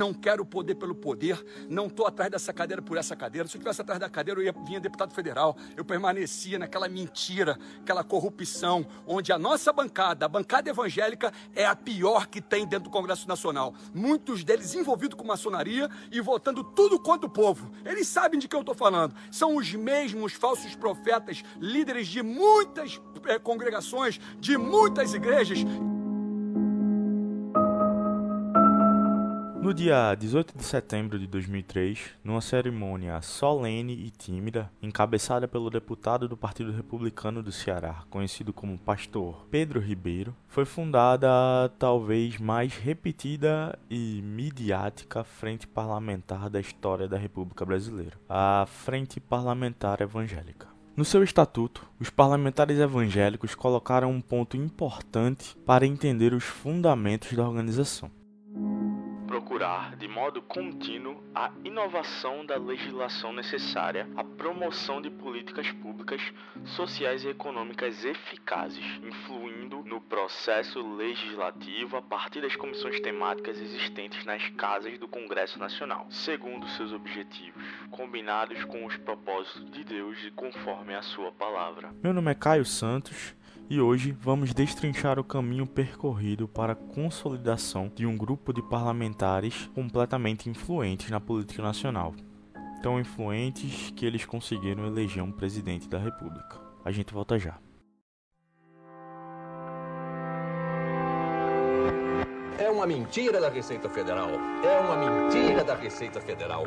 não quero poder pelo poder, não estou atrás dessa cadeira por essa cadeira. Se eu estivesse atrás da cadeira, eu ia vinha deputado federal. Eu permanecia naquela mentira, aquela corrupção, onde a nossa bancada, a bancada evangélica, é a pior que tem dentro do Congresso Nacional. Muitos deles envolvidos com maçonaria e votando tudo contra o povo. Eles sabem de quem eu estou falando. São os mesmos falsos profetas, líderes de muitas é, congregações, de muitas igrejas No dia 18 de setembro de 2003, numa cerimônia solene e tímida, encabeçada pelo deputado do Partido Republicano do Ceará, conhecido como Pastor Pedro Ribeiro, foi fundada a talvez mais repetida e midiática frente parlamentar da história da República Brasileira, a Frente Parlamentar Evangélica. No seu estatuto, os parlamentares evangélicos colocaram um ponto importante para entender os fundamentos da organização procurar, de modo contínuo, a inovação da legislação necessária à promoção de políticas públicas, sociais e econômicas eficazes, influindo no processo legislativo a partir das comissões temáticas existentes nas casas do Congresso Nacional, segundo seus objetivos, combinados com os propósitos de Deus e conforme a sua palavra. Meu nome é Caio Santos e hoje vamos destrinchar o caminho percorrido para a consolidação de um grupo de parlamentares completamente influentes na política nacional. Tão influentes que eles conseguiram eleger um presidente da República. A gente volta já. É uma mentira da Receita Federal. É uma mentira da Receita Federal.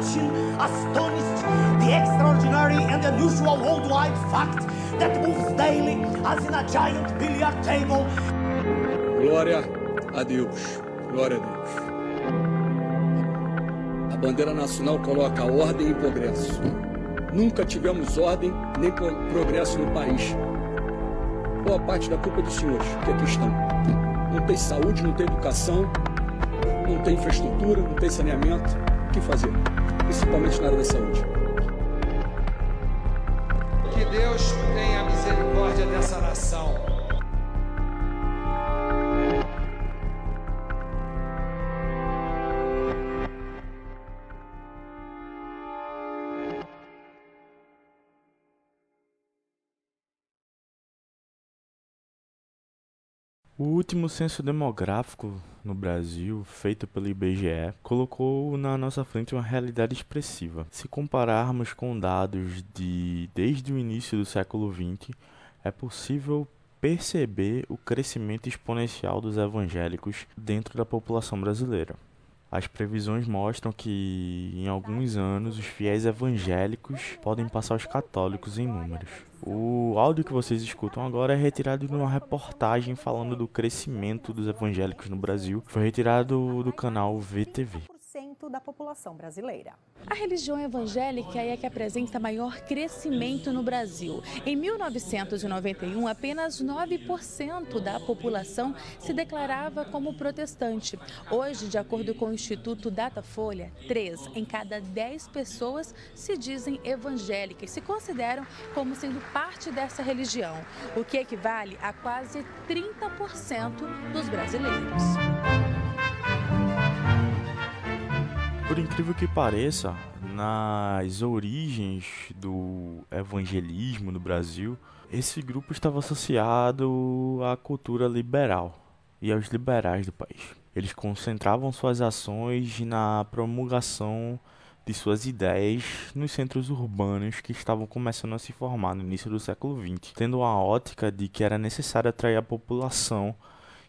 Watching, astonished, the extraordinary and unusual worldwide fact that moves daily as in a giant billiard table. Glória a Deus. Glória a Deus bandeira nacional coloca ordem e progresso. Nunca tivemos ordem nem progresso no país. Boa parte da culpa dos senhores que aqui estão. Não tem saúde, não tem educação, não tem infraestrutura, não tem saneamento. O que fazer? Principalmente na área da saúde. Que Deus tenha misericórdia dessa nação. O último censo demográfico no Brasil, feito pelo IBGE, colocou na nossa frente uma realidade expressiva. Se compararmos com dados de desde o início do século XX, é possível perceber o crescimento exponencial dos evangélicos dentro da população brasileira. As previsões mostram que em alguns anos os fiéis evangélicos podem passar os católicos em números. O áudio que vocês escutam agora é retirado de uma reportagem falando do crescimento dos evangélicos no Brasil. Foi retirado do canal VTV da população brasileira. A religião evangélica é a que apresenta maior crescimento no Brasil. Em 1991, apenas 9% da população se declarava como protestante. Hoje, de acordo com o Instituto Datafolha, 3 em cada 10 pessoas se dizem evangélicas, se consideram como sendo parte dessa religião, o que equivale a quase 30% dos brasileiros. Por incrível que pareça, nas origens do evangelismo no Brasil, esse grupo estava associado à cultura liberal e aos liberais do país. Eles concentravam suas ações na promulgação de suas ideias nos centros urbanos que estavam começando a se formar no início do século XX, tendo a ótica de que era necessário atrair a população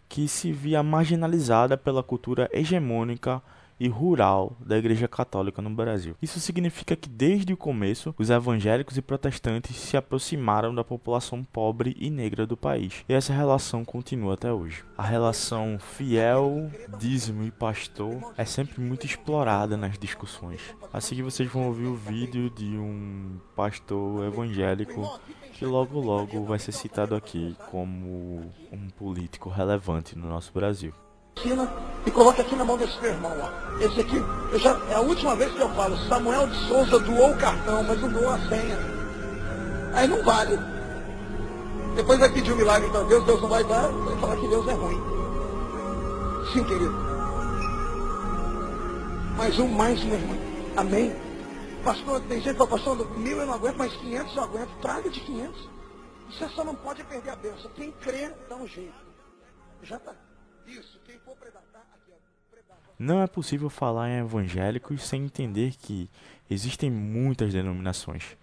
que se via marginalizada pela cultura hegemônica e rural da Igreja Católica no Brasil. Isso significa que desde o começo os evangélicos e protestantes se aproximaram da população pobre e negra do país. E essa relação continua até hoje. A relação fiel, dízimo e pastor é sempre muito explorada nas discussões. Assim que vocês vão ouvir o vídeo de um pastor evangélico que logo logo vai ser citado aqui como um político relevante no nosso Brasil. E coloca aqui na mão desse meu irmão, ó. Esse aqui, eu já, é a última vez que eu falo, Samuel de Souza doou o cartão, mas não doou a senha. Aí não vale. Depois vai pedir um milagre para Deus, Deus não vai dar, vai falar que Deus é ruim. Sim, querido. Mais um, mais um irmão. Amém? Pastor, tem gente que fala, pastor, mil eu não aguento, mas 500 eu aguento. Traga de 500. Você só não pode perder a bênção. Quem crê, dá um jeito. Já está. Isso, quem for Não é possível falar em evangélicos sem entender que existem muitas denominações.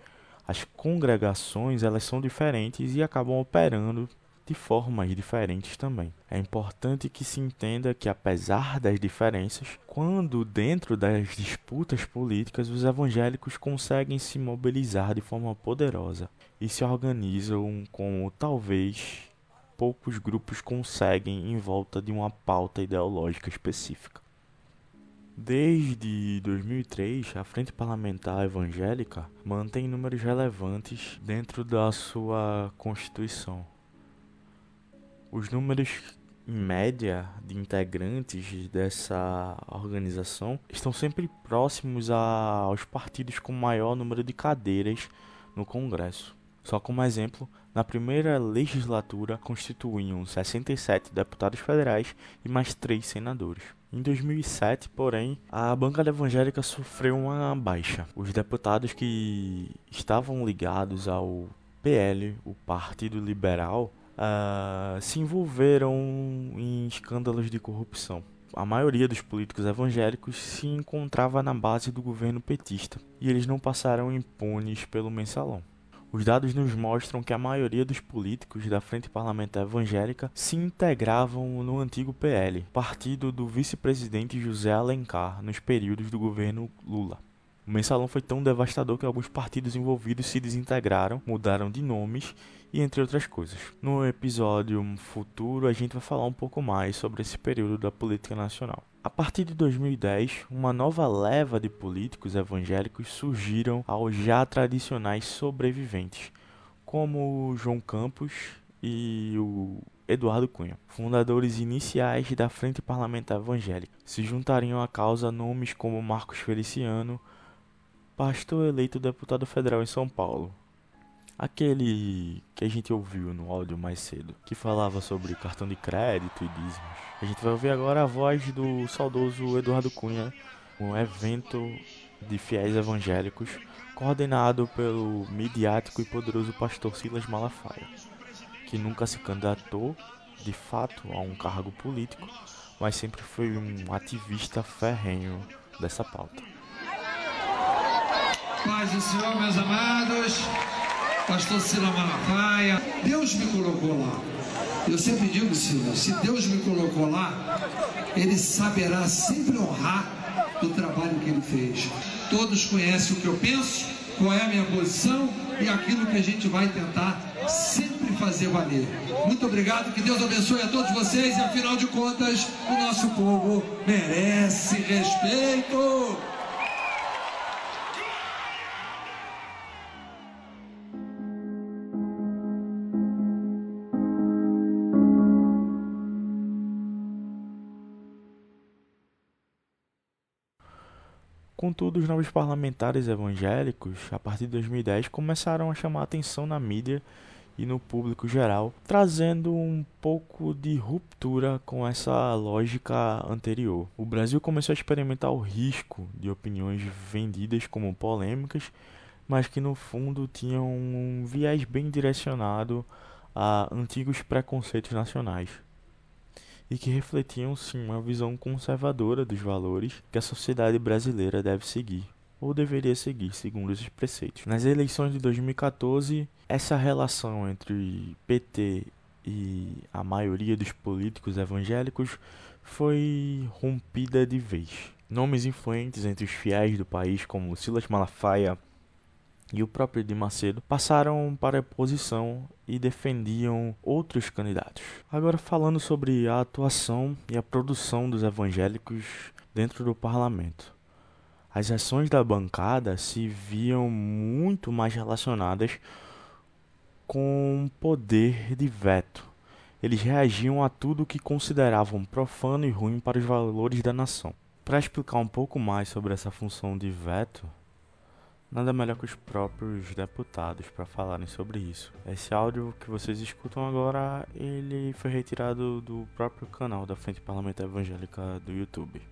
As congregações, elas são diferentes e acabam operando de formas diferentes também. É importante que se entenda que, apesar das diferenças, quando dentro das disputas políticas os evangélicos conseguem se mobilizar de forma poderosa e se organizam como talvez poucos grupos conseguem em volta de uma pauta ideológica específica. Desde 2003, a Frente Parlamentar Evangélica mantém números relevantes dentro da sua Constituição. Os números em média de integrantes dessa organização estão sempre próximos a, aos partidos com maior número de cadeiras no Congresso. Só como exemplo, na primeira legislatura constituíam 67 deputados federais e mais 3 senadores. Em 2007, porém, a bancada evangélica sofreu uma baixa. Os deputados que estavam ligados ao PL, o Partido Liberal, uh, se envolveram em escândalos de corrupção. A maioria dos políticos evangélicos se encontrava na base do governo petista e eles não passaram impunes pelo mensalão. Os dados nos mostram que a maioria dos políticos da Frente Parlamentar Evangélica se integravam no antigo PL, partido do vice-presidente José Alencar, nos períodos do governo Lula. O mensalão foi tão devastador que alguns partidos envolvidos se desintegraram, mudaram de nomes e entre outras coisas. No episódio futuro, a gente vai falar um pouco mais sobre esse período da política nacional. A partir de 2010, uma nova leva de políticos evangélicos surgiram aos já tradicionais sobreviventes, como João Campos e o Eduardo Cunha, fundadores iniciais da Frente Parlamentar Evangélica. Se juntariam à causa nomes como Marcos Feliciano, pastor eleito deputado federal em São Paulo. Aquele que a gente ouviu no áudio mais cedo, que falava sobre cartão de crédito e dízimos. A gente vai ouvir agora a voz do saudoso Eduardo Cunha, um evento de fiéis evangélicos coordenado pelo midiático e poderoso pastor Silas Malafaia, que nunca se candidatou de fato a um cargo político, mas sempre foi um ativista ferrenho dessa pauta. Paz do Senhor, meus amados. Pastor Sila Malafaia. Deus me colocou lá. Eu sempre digo, Sila, se Deus me colocou lá, Ele saberá sempre honrar o trabalho que Ele fez. Todos conhecem o que eu penso, qual é a minha posição e aquilo que a gente vai tentar sempre fazer valer. Muito obrigado, que Deus abençoe a todos vocês e afinal de contas, o nosso povo merece respeito. Contudo, os novos parlamentares evangélicos, a partir de 2010, começaram a chamar atenção na mídia e no público geral, trazendo um pouco de ruptura com essa lógica anterior. O Brasil começou a experimentar o risco de opiniões vendidas como polêmicas, mas que no fundo tinham um viés bem direcionado a antigos preconceitos nacionais e que refletiam sim uma visão conservadora dos valores que a sociedade brasileira deve seguir ou deveria seguir, segundo esses preceitos. Nas eleições de 2014, essa relação entre PT e a maioria dos políticos evangélicos foi rompida de vez. Nomes influentes entre os fiéis do país, como Silas Malafaia e o próprio de Macedo, passaram para a oposição e defendiam outros candidatos. Agora falando sobre a atuação e a produção dos evangélicos dentro do parlamento. As ações da bancada se viam muito mais relacionadas com poder de veto. Eles reagiam a tudo que consideravam profano e ruim para os valores da nação. Para explicar um pouco mais sobre essa função de veto, nada melhor que os próprios deputados para falarem sobre isso. Esse áudio que vocês escutam agora, ele foi retirado do próprio canal da Frente Parlamentar Evangélica do YouTube.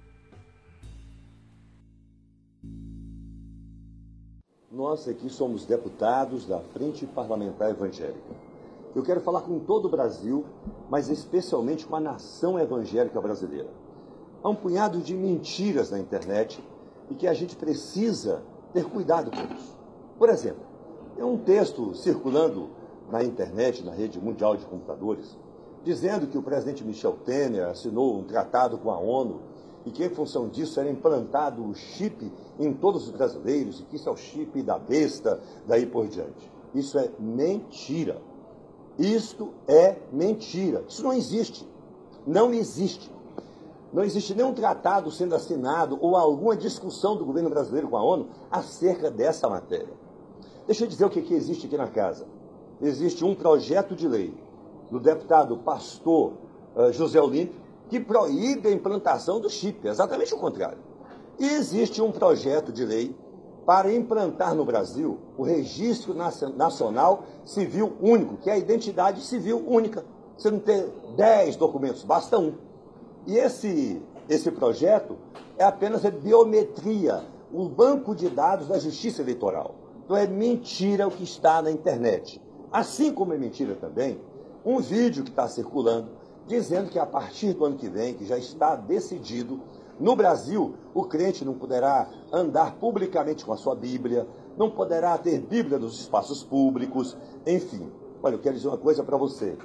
Nós aqui somos deputados da Frente Parlamentar Evangélica. Eu quero falar com todo o Brasil, mas especialmente com a nação evangélica brasileira. Há um punhado de mentiras na internet e que a gente precisa ter cuidado com isso. Por exemplo, tem um texto circulando na internet, na rede mundial de computadores, dizendo que o presidente Michel Temer assinou um tratado com a ONU e que, em função disso, era implantado o chip em todos os brasileiros, e que isso é o chip da besta, daí por diante. Isso é mentira. Isto é mentira. Isso não existe. Não existe. Não existe nenhum tratado sendo assinado ou alguma discussão do governo brasileiro com a ONU acerca dessa matéria. Deixa eu dizer o que, que existe aqui na casa. Existe um projeto de lei do deputado pastor uh, José Olímpio, que proíbe a implantação do chip, exatamente o contrário. E existe um projeto de lei para implantar no Brasil o Registro Nacional Civil Único, que é a identidade civil única. Você não tem 10 documentos, basta um. E esse, esse projeto é apenas a biometria, o banco de dados da Justiça Eleitoral. Então é mentira o que está na internet. Assim como é mentira também um vídeo que está circulando dizendo que a partir do ano que vem, que já está decidido, no Brasil, o crente não poderá andar publicamente com a sua Bíblia, não poderá ter Bíblia nos espaços públicos, enfim. Olha, eu quero dizer uma coisa para você.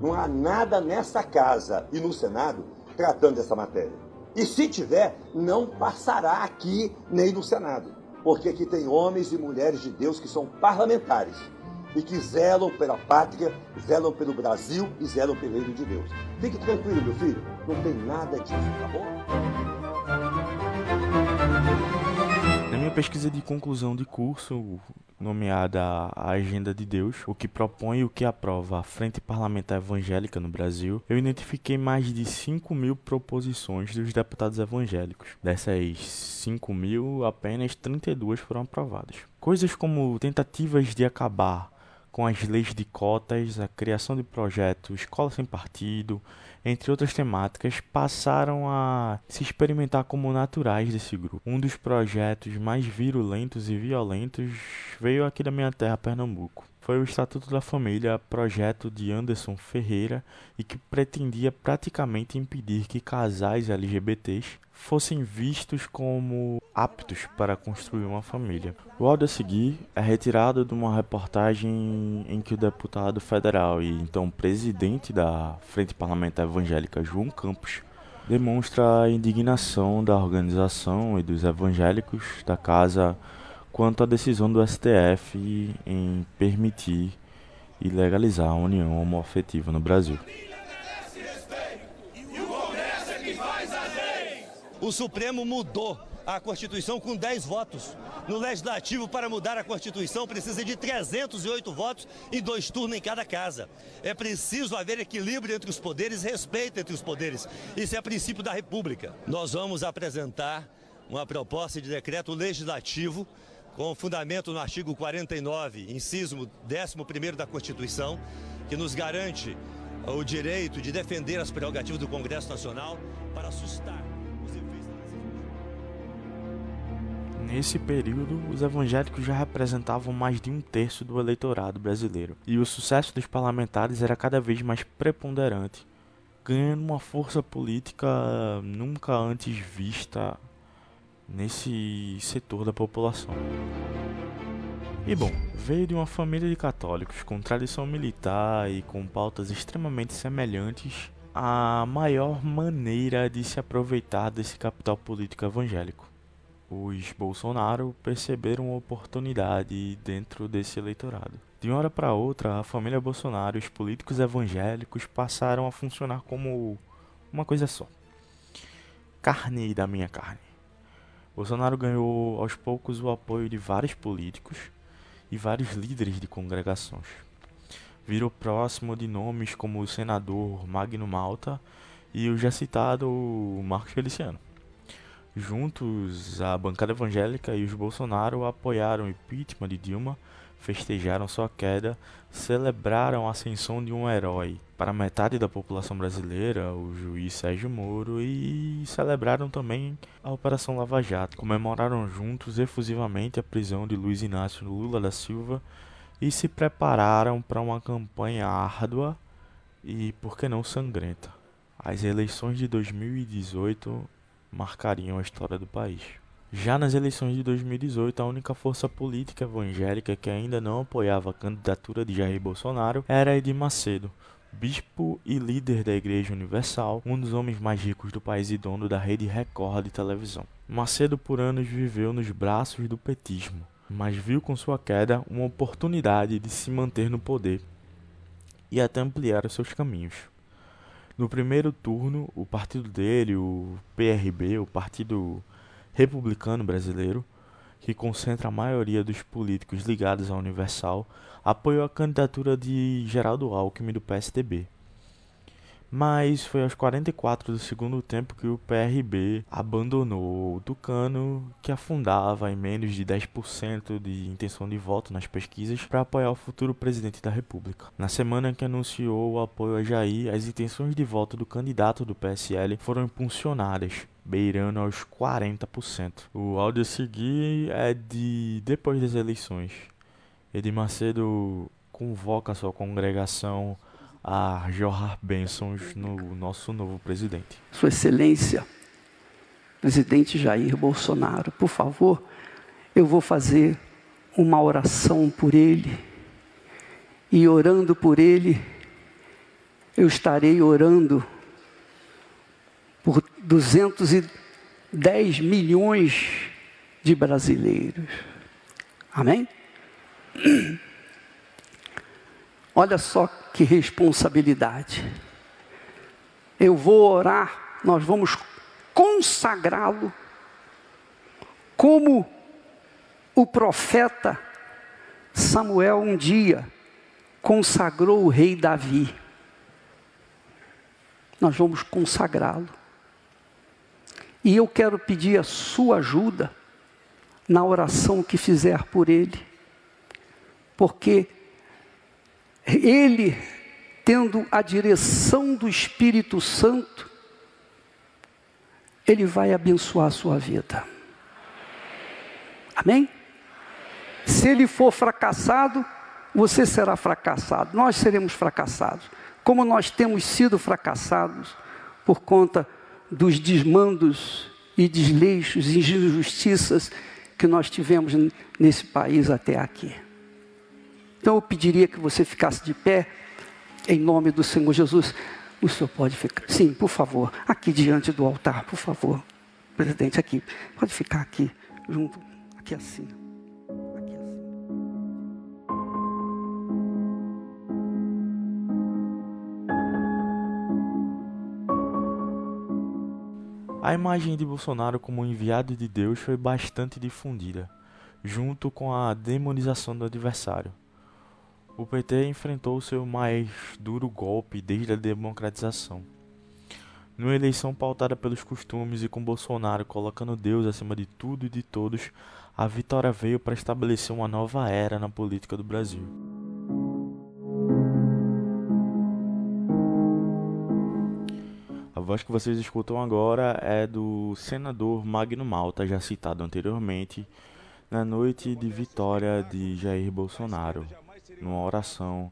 Não há nada nessa casa e no Senado tratando dessa matéria. E se tiver, não passará aqui nem no Senado. Porque aqui tem homens e mulheres de Deus que são parlamentares e que zelam pela pátria, zelam pelo Brasil e zelam pelo reino de Deus. Fique tranquilo, meu filho, não tem nada disso, tá bom? Pesquisa de conclusão de curso, nomeada a Agenda de Deus, o que propõe e o que aprova a Frente Parlamentar Evangélica no Brasil, eu identifiquei mais de 5 mil proposições dos deputados evangélicos. Dessas 5 mil, apenas 32 foram aprovadas. Coisas como tentativas de acabar com as leis de cotas, a criação de projetos Escola Sem Partido, entre outras temáticas, passaram a se experimentar como naturais desse grupo. Um dos projetos mais virulentos e violentos veio aqui da minha terra, Pernambuco. Foi o Estatuto da Família, projeto de Anderson Ferreira, e que pretendia praticamente impedir que casais LGBTs fossem vistos como aptos para construir uma família. O áudio a seguir é retirado de uma reportagem em que o deputado federal e então presidente da Frente Parlamentar Evangélica João Campos demonstra a indignação da organização e dos evangélicos da casa quanto à decisão do STF em permitir e legalizar a união homoafetiva no Brasil. O Supremo mudou a Constituição com 10 votos. No Legislativo, para mudar a Constituição, precisa de 308 votos e dois turnos em cada casa. É preciso haver equilíbrio entre os poderes, respeito entre os poderes. Isso é princípio da República. Nós vamos apresentar uma proposta de decreto legislativo com fundamento no artigo 49, inciso 11 da Constituição, que nos garante o direito de defender as prerrogativas do Congresso Nacional para assustar. Nesse período, os evangélicos já representavam mais de um terço do eleitorado brasileiro, e o sucesso dos parlamentares era cada vez mais preponderante, ganhando uma força política nunca antes vista nesse setor da população. E bom, veio de uma família de católicos com tradição militar e com pautas extremamente semelhantes a maior maneira de se aproveitar desse capital político evangélico. Os Bolsonaro perceberam uma oportunidade dentro desse eleitorado. De uma hora para outra, a família Bolsonaro e os políticos evangélicos passaram a funcionar como uma coisa só: carne da minha carne. Bolsonaro ganhou aos poucos o apoio de vários políticos e vários líderes de congregações virou próximo de nomes como o senador Magno Malta e o já citado Marcos Feliciano. Juntos, a bancada evangélica e os Bolsonaro apoiaram o impeachment de Dilma, festejaram sua queda, celebraram a ascensão de um herói para metade da população brasileira, o juiz Sérgio Moro, e celebraram também a Operação Lava Jato. Comemoraram juntos efusivamente a prisão de Luiz Inácio Lula da Silva e se prepararam para uma campanha árdua e, por que não, sangrenta. As eleições de 2018 marcariam a história do país. Já nas eleições de 2018, a única força política evangélica que ainda não apoiava a candidatura de Jair Bolsonaro era Edir Macedo, bispo e líder da Igreja Universal, um dos homens mais ricos do país e dono da rede Record de televisão. Macedo por anos viveu nos braços do petismo, mas viu com sua queda uma oportunidade de se manter no poder e até ampliar os seus caminhos. No primeiro turno, o partido dele, o PRB, o Partido Republicano Brasileiro, que concentra a maioria dos políticos ligados à Universal, apoiou a candidatura de Geraldo Alckmin do PSDB mas foi aos 44 do segundo tempo que o PRB abandonou o Tucano, que afundava em menos de 10% de intenção de voto nas pesquisas para apoiar o futuro presidente da República. Na semana que anunciou o apoio a Jair, as intenções de voto do candidato do PSL foram impulsionadas, beirando aos 40%. O áudio a seguir é de depois das eleições. Edir Macedo convoca sua congregação a jorrar bênçãos no nosso novo presidente. Sua Excelência, presidente Jair Bolsonaro, por favor, eu vou fazer uma oração por ele. E orando por ele, eu estarei orando por 210 milhões de brasileiros. Amém? Olha só que responsabilidade. Eu vou orar, nós vamos consagrá-lo como o profeta Samuel um dia consagrou o rei Davi. Nós vamos consagrá-lo. E eu quero pedir a sua ajuda na oração que fizer por ele, porque ele, tendo a direção do Espírito Santo, ele vai abençoar a sua vida. Amém? Se ele for fracassado, você será fracassado, nós seremos fracassados. Como nós temos sido fracassados por conta dos desmandos e desleixos e injustiças que nós tivemos nesse país até aqui. Então eu pediria que você ficasse de pé, em nome do Senhor Jesus. O senhor pode ficar. Sim, por favor. Aqui diante do altar, por favor. Presidente, aqui. Pode ficar aqui, junto. Aqui assim. A imagem de Bolsonaro como enviado de Deus foi bastante difundida, junto com a demonização do adversário. O PT enfrentou seu mais duro golpe desde a democratização. Numa eleição pautada pelos costumes e com Bolsonaro colocando Deus acima de tudo e de todos, a vitória veio para estabelecer uma nova era na política do Brasil. Que vocês escutam agora é do senador Magno Malta, já citado anteriormente, na noite de vitória de Jair Bolsonaro numa oração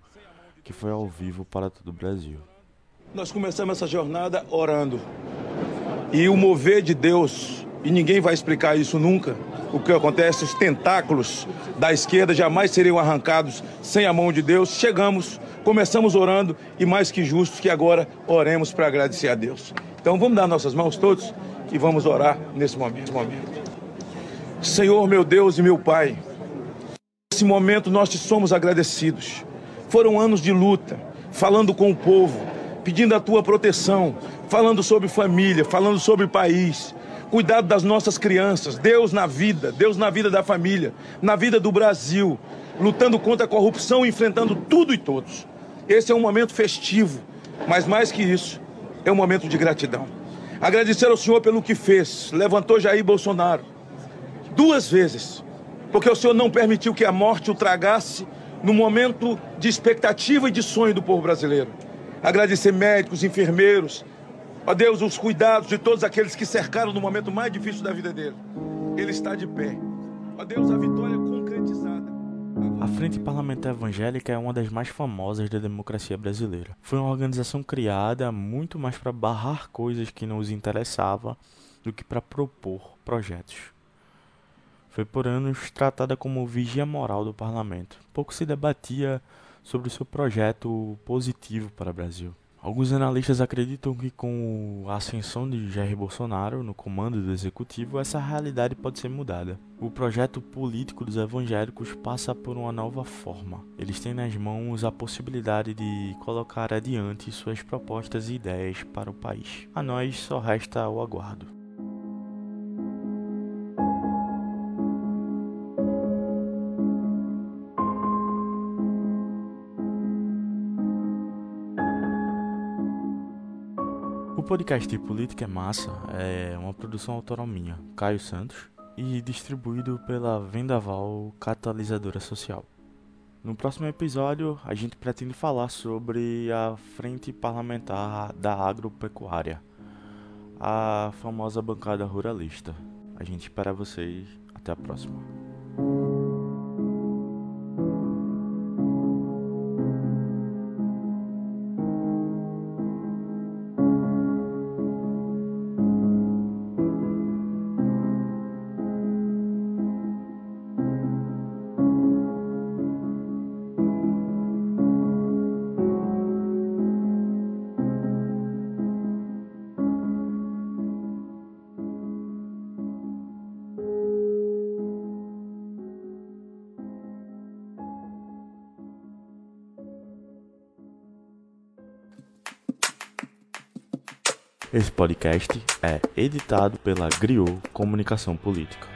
que foi ao vivo para todo o Brasil. Nós começamos essa jornada orando. E o mover de Deus, e ninguém vai explicar isso nunca, o que acontece, os tentáculos da esquerda jamais seriam arrancados sem a mão de Deus. Chegamos, começamos orando e mais que justos que agora oremos para agradecer a Deus. Então vamos dar nossas mãos todos e vamos orar nesse momento. Senhor, meu Deus e meu Pai, nesse momento nós te somos agradecidos. Foram anos de luta, falando com o povo, pedindo a tua proteção, falando sobre família, falando sobre país, cuidado das nossas crianças, Deus na vida, Deus na vida da família, na vida do Brasil, lutando contra a corrupção, enfrentando tudo e todos. Esse é um momento festivo, mas mais que isso, é um momento de gratidão. Agradecer ao Senhor pelo que fez, levantou Jair Bolsonaro duas vezes, porque o Senhor não permitiu que a morte o tragasse no momento de expectativa e de sonho do povo brasileiro. Agradecer médicos, enfermeiros, ó Deus, os cuidados de todos aqueles que cercaram no momento mais difícil da vida dele. Ele está de pé. Ó Deus, a vitória concretizada. A Frente Parlamentar Evangélica é uma das mais famosas da democracia brasileira. Foi uma organização criada muito mais para barrar coisas que não os interessavam do que para propor projetos. Foi por anos tratada como vigia moral do parlamento. Pouco se debatia sobre o seu projeto positivo para o Brasil. Alguns analistas acreditam que com a ascensão de Jair Bolsonaro no comando do executivo, essa realidade pode ser mudada. O projeto político dos evangélicos passa por uma nova forma. Eles têm nas mãos a possibilidade de colocar adiante suas propostas e ideias para o país. A nós só resta o aguardo. O podcast Política é Massa é uma produção autoral minha, Caio Santos, e distribuído pela Vendaval Catalisadora Social. No próximo episódio, a gente pretende falar sobre a Frente Parlamentar da Agropecuária, a famosa bancada ruralista. A gente espera vocês. Até a próxima. Esse podcast é editado pela Griot Comunicação Política.